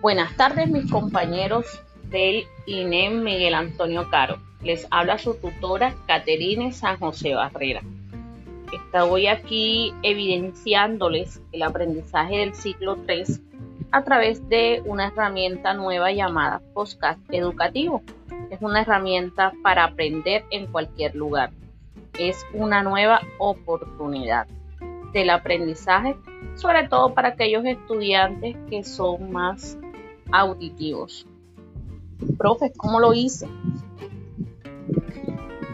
Buenas tardes mis compañeros del INEM Miguel Antonio Caro. Les habla su tutora Caterine San José Barrera. Estoy aquí evidenciándoles el aprendizaje del ciclo 3 a través de una herramienta nueva llamada Podcast Educativo. Es una herramienta para aprender en cualquier lugar. Es una nueva oportunidad del aprendizaje, sobre todo para aquellos estudiantes que son más auditivos. Profe, ¿cómo lo hice?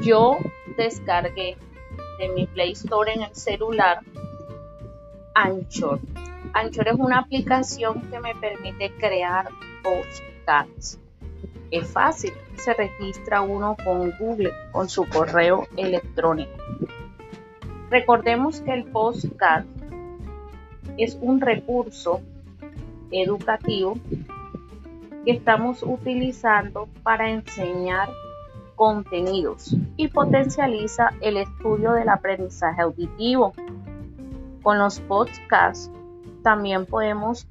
Yo descargué de mi Play Store en el celular Anchor. Anchor es una aplicación que me permite crear podcasts. Es fácil, se registra uno con Google, con su correo electrónico. Recordemos que el podcast es un recurso educativo que estamos utilizando para enseñar contenidos y potencializa el estudio del aprendizaje auditivo. Con los podcasts también podemos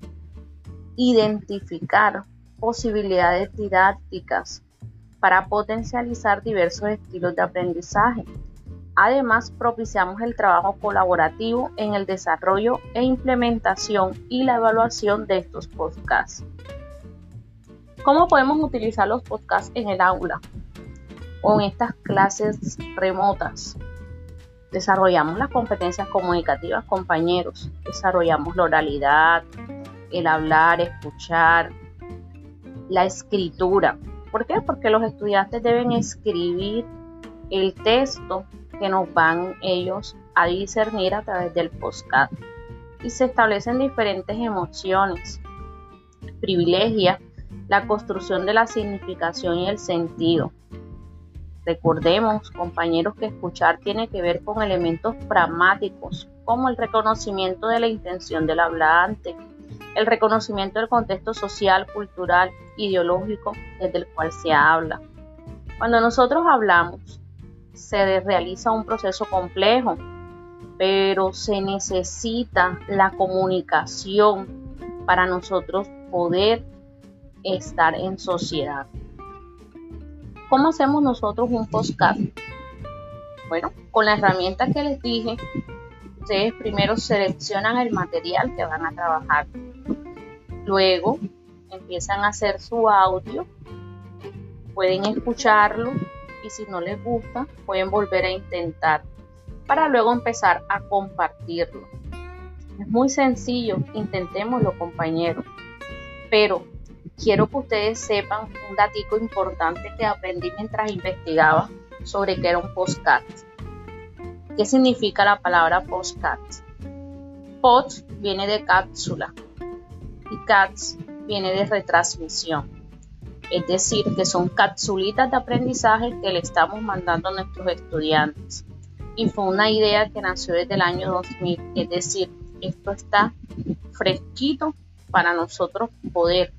identificar posibilidades didácticas para potencializar diversos estilos de aprendizaje. Además, propiciamos el trabajo colaborativo en el desarrollo e implementación y la evaluación de estos podcasts. ¿Cómo podemos utilizar los podcasts en el aula o en estas clases remotas? Desarrollamos las competencias comunicativas, compañeros. Desarrollamos la oralidad, el hablar, escuchar, la escritura. ¿Por qué? Porque los estudiantes deben escribir el texto que nos van ellos a discernir a través del podcast. Y se establecen diferentes emociones. Privilegia la construcción de la significación y el sentido. Recordemos, compañeros, que escuchar tiene que ver con elementos pragmáticos, como el reconocimiento de la intención del hablante, el reconocimiento del contexto social, cultural, ideológico desde el cual se habla. Cuando nosotros hablamos, se realiza un proceso complejo, pero se necesita la comunicación para nosotros poder estar en sociedad. ¿Cómo hacemos nosotros un podcast? Bueno, con la herramienta que les dije, ustedes primero seleccionan el material que van a trabajar. Luego empiezan a hacer su audio, pueden escucharlo y si no les gusta pueden volver a intentar para luego empezar a compartirlo. Es muy sencillo, intentémoslo compañeros, pero quiero que ustedes sepan un datico importante que aprendí mientras investigaba sobre qué era un postcat. ¿Qué significa la palabra postcat? Pod viene de cápsula y cats viene de retransmisión. Es decir, que son capsulitas de aprendizaje que le estamos mandando a nuestros estudiantes. Y fue una idea que nació desde el año 2000. Es decir, esto está fresquito para nosotros poder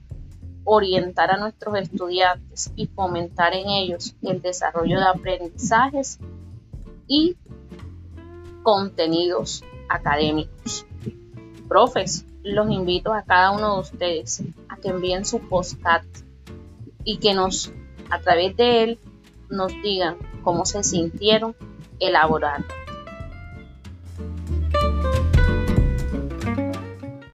orientar a nuestros estudiantes y fomentar en ellos el desarrollo de aprendizajes y contenidos académicos. Profes, los invito a cada uno de ustedes a que envíen su postcard y que nos, a través de él, nos digan cómo se sintieron elaborando.